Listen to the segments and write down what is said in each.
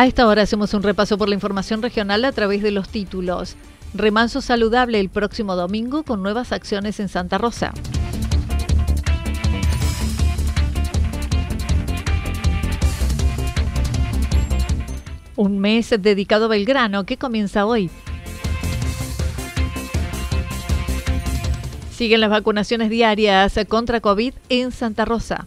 A esta hora hacemos un repaso por la información regional a través de los títulos. Remanso saludable el próximo domingo con nuevas acciones en Santa Rosa. Un mes dedicado a Belgrano que comienza hoy. Siguen las vacunaciones diarias contra COVID en Santa Rosa.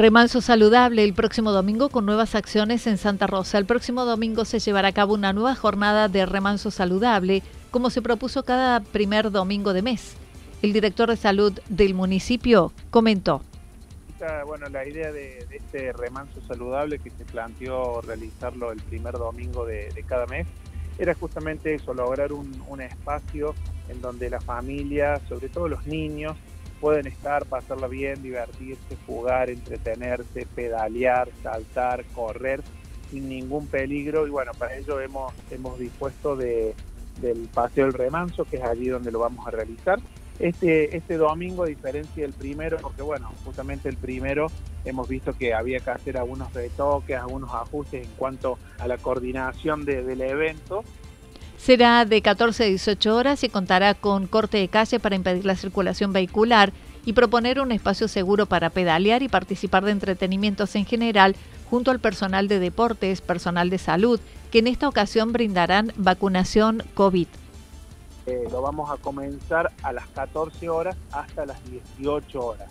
Remanso saludable el próximo domingo con nuevas acciones en Santa Rosa. El próximo domingo se llevará a cabo una nueva jornada de remanso saludable, como se propuso cada primer domingo de mes. El director de salud del municipio comentó. Bueno, la idea de, este remanso saludable que se planteó realizarlo el primer domingo de, cada mes era justamente eso, lograr un, un espacio en donde la familia, sobre todo los niños, pueden estar, pasarla bien, divertirse, jugar, entretenerse, pedalear, saltar, correr sin ningún peligro y bueno, para ello hemos, hemos dispuesto de, del Paseo del Remanso, que es allí donde lo vamos a realizar. Este, este domingo, a diferencia del primero, porque bueno, justamente el primero hemos visto que había que hacer algunos retoques, algunos ajustes en cuanto a la coordinación del evento, Será de 14 a 18 horas y contará con corte de calle para impedir la circulación vehicular y proponer un espacio seguro para pedalear y participar de entretenimientos en general junto al personal de deportes, personal de salud, que en esta ocasión brindarán vacunación COVID. Eh, lo vamos a comenzar a las 14 horas hasta las 18 horas.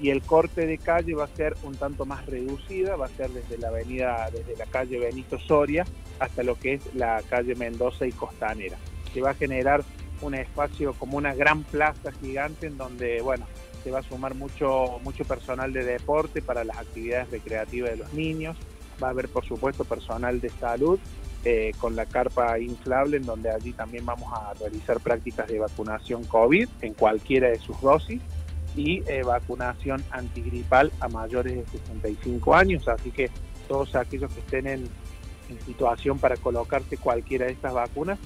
Y el corte de calle va a ser un tanto más reducida, va a ser desde la avenida, desde la calle Benito Soria hasta lo que es la calle Mendoza y Costanera. Se va a generar un espacio como una gran plaza gigante en donde, bueno, se va a sumar mucho, mucho personal de deporte para las actividades recreativas de los niños. Va a haber, por supuesto, personal de salud eh, con la carpa inflable, en donde allí también vamos a realizar prácticas de vacunación COVID en cualquiera de sus dosis y eh, vacunación antigripal a mayores de 65 años. Así que todos aquellos que estén en, situación para colocarse cualquiera de estas vacunas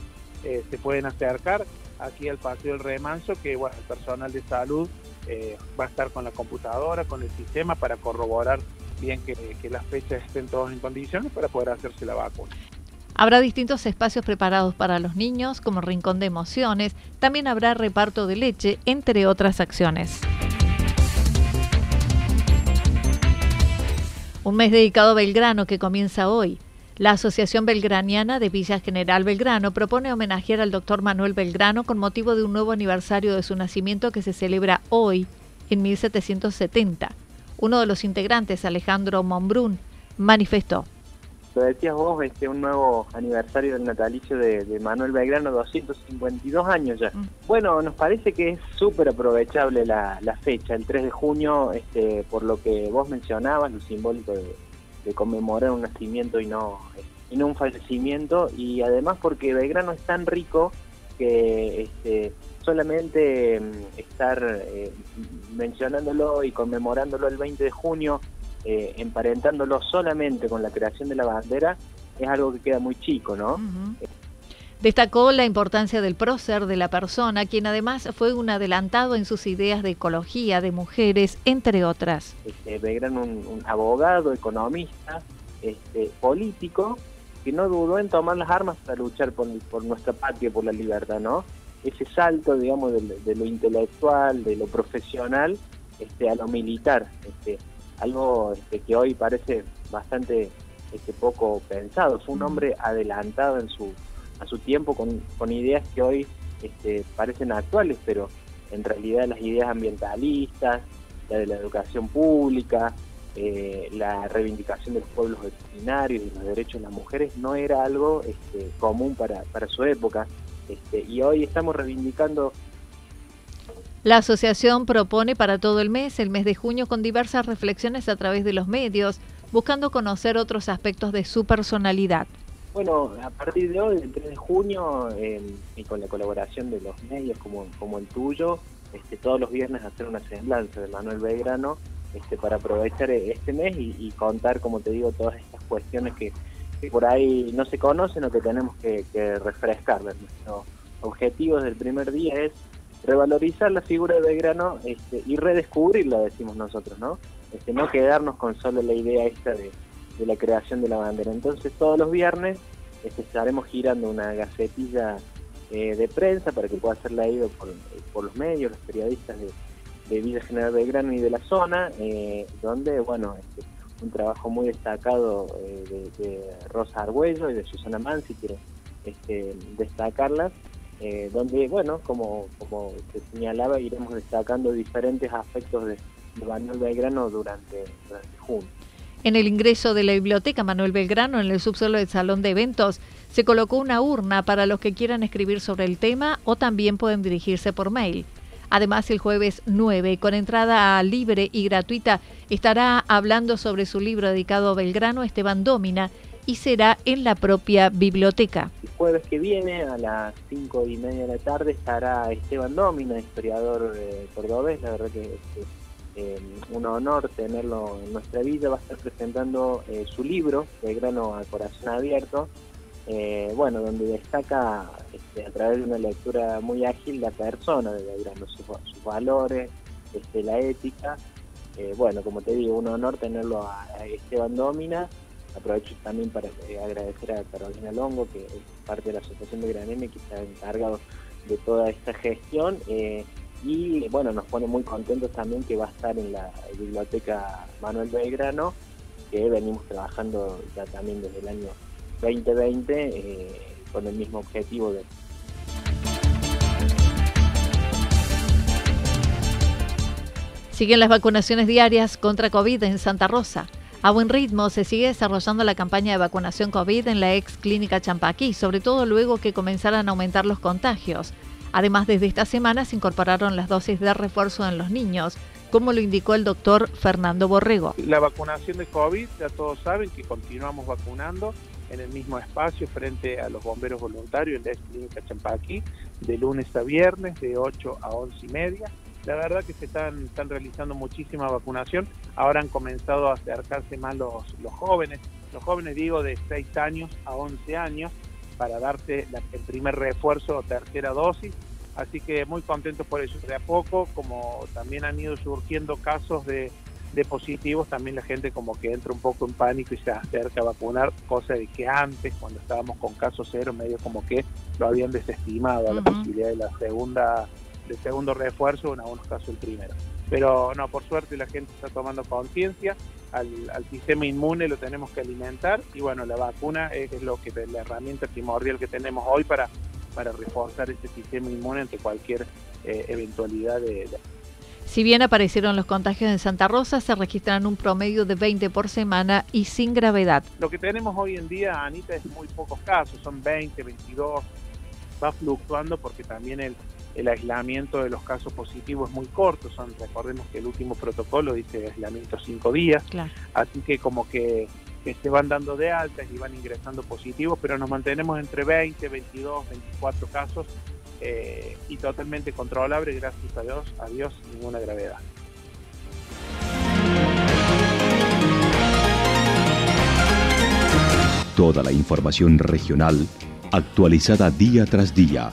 eh, se pueden acercar aquí al Paseo del Remanso, que bueno, el personal de salud va a estar con la computadora, con el sistema para corroborar bien que, que las fechas estén todos en condiciones para poder hacerse la vacuna. Habrá distintos espacios preparados para los niños, como rincón de emociones, también habrá reparto de leche, entre otras acciones. Un mes dedicado a Belgrano que comienza hoy. La Asociación Belgraniana de Villa General Belgrano propone homenajear al doctor Manuel Belgrano con motivo de un nuevo aniversario de su nacimiento que se celebra hoy, en 1770. Uno de los integrantes, Alejandro Monbrún, manifestó. Lo decías vos, este un nuevo aniversario del natalicio de, Manuel Belgrano, 252 años ya. Mm. Bueno, nos parece que es súper aprovechable la, fecha, el 3 de junio, este, por lo que vos mencionabas, lo simbólico de, conmemorar un nacimiento y no, y no un fallecimiento, y además porque Belgrano es tan rico que este, solamente mm, estar eh, mencionándolo y conmemorándolo el 20 de junio eh, emparentándolo solamente con la creación de la bandera, es algo que queda muy chico, ¿no? Destacó la importancia del prócer de la persona, quien además fue un adelantado en sus ideas de ecología, de mujeres, entre otras. Este, Belgrano, un, abogado, economista, este, político, que no dudó en tomar las armas para luchar por, nuestra patria, por la libertad, ¿no? Ese salto, digamos, de, lo intelectual, de lo profesional, este, a lo militar. Este, algo este, que hoy parece bastante este, poco pensado. Fue un hombre adelantado en su, a su tiempo con, con ideas que hoy este, parecen actuales, pero en realidad las ideas ambientalistas, la de la educación pública, eh, la reivindicación de los pueblos originarios y los derechos de las mujeres no era algo este, común para, para su época. Este, y hoy estamos reivindicando la asociación propone para todo el mes, el mes de junio, con diversas reflexiones a través de los medios, buscando conocer otros aspectos de su personalidad. Bueno, a partir de hoy, el 3 de junio, y con la colaboración de los medios como, como el tuyo, este, todos los viernes hacer una semblanza de Manuel Belgrano este, para aprovechar este mes y, contar, como te digo, todas estas cuestiones que, por ahí no se conocen o que tenemos que, que refrescar. Nuestro objetivo desde el primer día es revalorizar la figura de Belgrano este, y redescubrirla, decimos nosotros, ¿no? Este, no quedarnos con solo la idea esta de, la creación de la bandera. Entonces todos los viernes este, estaremos girando una gacetilla eh, de prensa para que pueda ser leído por, los medios, los periodistas de, de Villa General Belgrano y de la zona, eh, donde, bueno, este, un trabajo muy destacado eh, de, Rosa Argüello y de Susana Mansi, quiero este, destacarlas, eh, donde, bueno, como, como se señalaba, iremos destacando diferentes aspectos de, Manuel Belgrano durante, durante junio. En el ingreso de la biblioteca Manuel Belgrano, en el subsuelo del salón de eventos, se colocó una urna para los que quieran escribir sobre el tema o también pueden dirigirse por mail. Además, el jueves 9, con entrada libre y gratuita, estará hablando sobre su libro dedicado a Belgrano, Esteban Domina, y será en la propia biblioteca. El jueves que viene a las cinco y media de la tarde estará Esteban Domina, historiador eh, cordobés, la verdad que es eh, un honor tenerlo en nuestra vida, va a estar presentando eh, su libro, De grano a corazón abierto, bueno, donde destaca este, a través de una lectura muy ágil la persona de Belgrano, sus, valores, este, la ética, bueno, como te digo, un honor tenerlo a Esteban Domina Aprovecho también para eh, agradecer a Carolina Longo, que es parte de la Asociación de Gran M, que está encargado de toda esta gestión. Eh, y bueno, nos pone muy contentos también que va a estar en la biblioteca Manuel Belgrano, que venimos trabajando ya también desde el año 2020 eh, con el mismo objetivo de Siguen las vacunaciones diarias contra COVID en Santa Rosa. A buen ritmo se sigue desarrollando la campaña de vacunación COVID en la ex clínica Champaquí, sobre todo luego que comenzaran a aumentar los contagios. Además, desde esta semana se incorporaron las dosis de refuerzo en los niños, como lo indicó el doctor Fernando Borrego. La vacunación de COVID, ya todos saben que continuamos vacunando en el mismo espacio frente a los bomberos voluntarios en la ex clínica Champaquí, de lunes a viernes, de 8 a 11 y media la verdad que se están, están realizando muchísima vacunación. Ahora han comenzado a acercarse más los, los jóvenes, los jóvenes digo de 6 años a 11 años, para darse el primer refuerzo o tercera dosis. Así que muy contentos por eso. De a poco, como también han ido surgiendo casos de, de positivos, también la gente como que entra un poco en pánico y se acerca a vacunar, cosa de que antes, cuando estábamos con casos cero, medio como que lo habían desestimado a la posibilidad de la segunda de segundo refuerzo, en algunos casos el primero. Pero no, por suerte la gente está tomando conciencia, al, sistema inmune lo tenemos que alimentar y bueno, la vacuna es, lo que la herramienta primordial que tenemos hoy para, para reforzar ese sistema inmune ante cualquier eh, eventualidad de Si bien aparecieron los contagios en Santa Rosa, se registran un promedio de 20 por semana y sin gravedad. Lo que tenemos hoy en día, Anita, es muy pocos casos, son 20, 22, va fluctuando porque también el, el aislamiento de los casos positivos es muy corto, son, recordemos que el último protocolo dice aislamiento cinco días, así que como que, se van dando de altas y van ingresando positivos, pero nos mantenemos entre 20, 22, 24 casos eh, y totalmente controlable, gracias a Dios, a Dios, ninguna gravedad. Toda la información regional actualizada día tras día.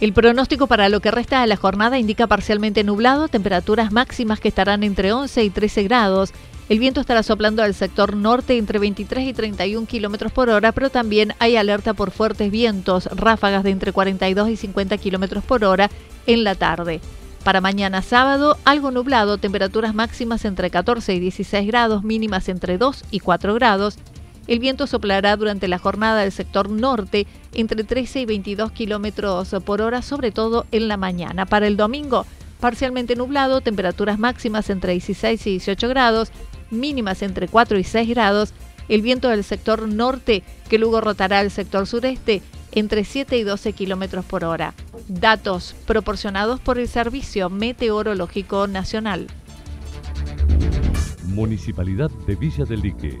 El pronóstico para lo que resta de la jornada indica parcialmente nublado, temperaturas máximas que estarán entre 11 y 13 grados. El viento estará soplando al sector norte entre 23 y 31 kilómetros por hora, pero también hay alerta por fuertes vientos, ráfagas de entre 42 y 50 kilómetros por hora en la tarde. Para mañana sábado, algo nublado, temperaturas máximas entre 14 y 16 grados, mínimas entre 2 y 4 grados. El viento soplará durante la jornada del sector norte entre 13 y 22 kilómetros por hora, sobre todo en la mañana. Para el domingo, parcialmente nublado, temperaturas máximas entre 16 y 18 grados, mínimas entre 4 y 6 grados. El viento del sector norte, que luego rotará al sector sureste, entre 7 y 12 kilómetros por hora. Datos proporcionados por el Servicio Meteorológico Nacional. Municipalidad de Villa del Lique